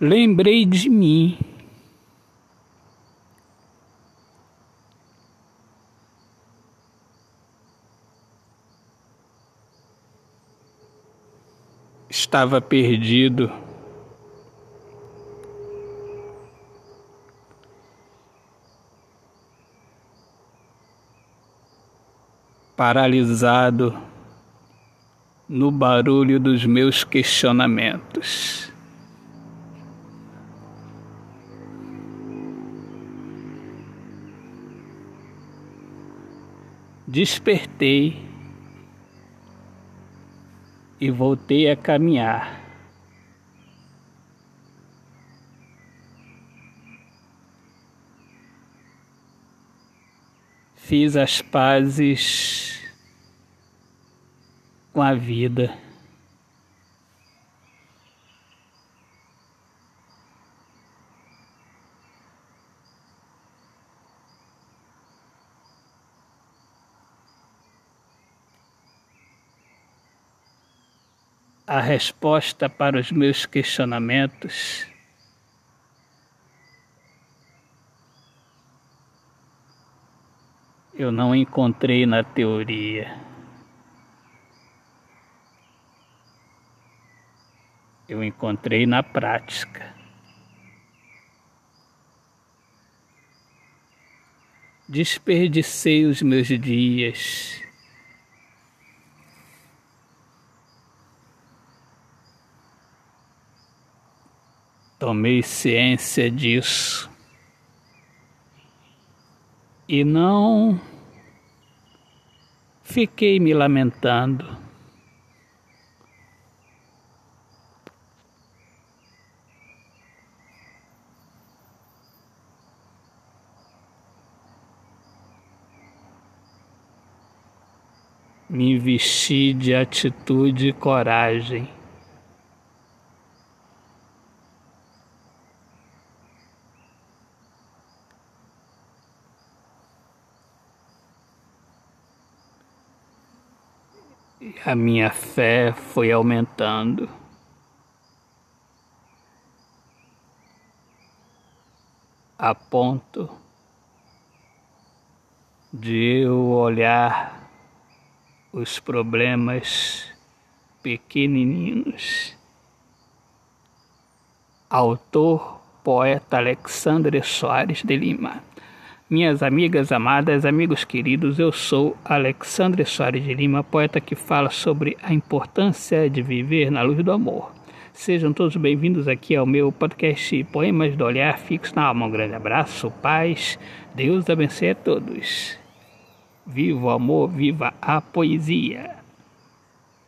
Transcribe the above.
Lembrei de mim. Estava perdido. Paralisado no barulho dos meus questionamentos. Despertei e voltei a caminhar. Fiz as pazes com a vida. A resposta para os meus questionamentos. Eu não encontrei na teoria. Eu encontrei na prática. Desperdicei os meus dias tomei ciência disso e não fiquei me lamentando. Me vesti de atitude e coragem. A minha fé foi aumentando. A ponto de eu olhar os problemas pequenininhos. Autor, poeta Alexandre Soares de Lima. Minhas amigas amadas, amigos queridos, eu sou Alexandre Soares de Lima, poeta que fala sobre a importância de viver na luz do amor. Sejam todos bem-vindos aqui ao meu podcast Poemas do Olhar Fixo na Alma. Um grande abraço, paz, Deus abençoe a todos. Viva o amor, viva a poesia.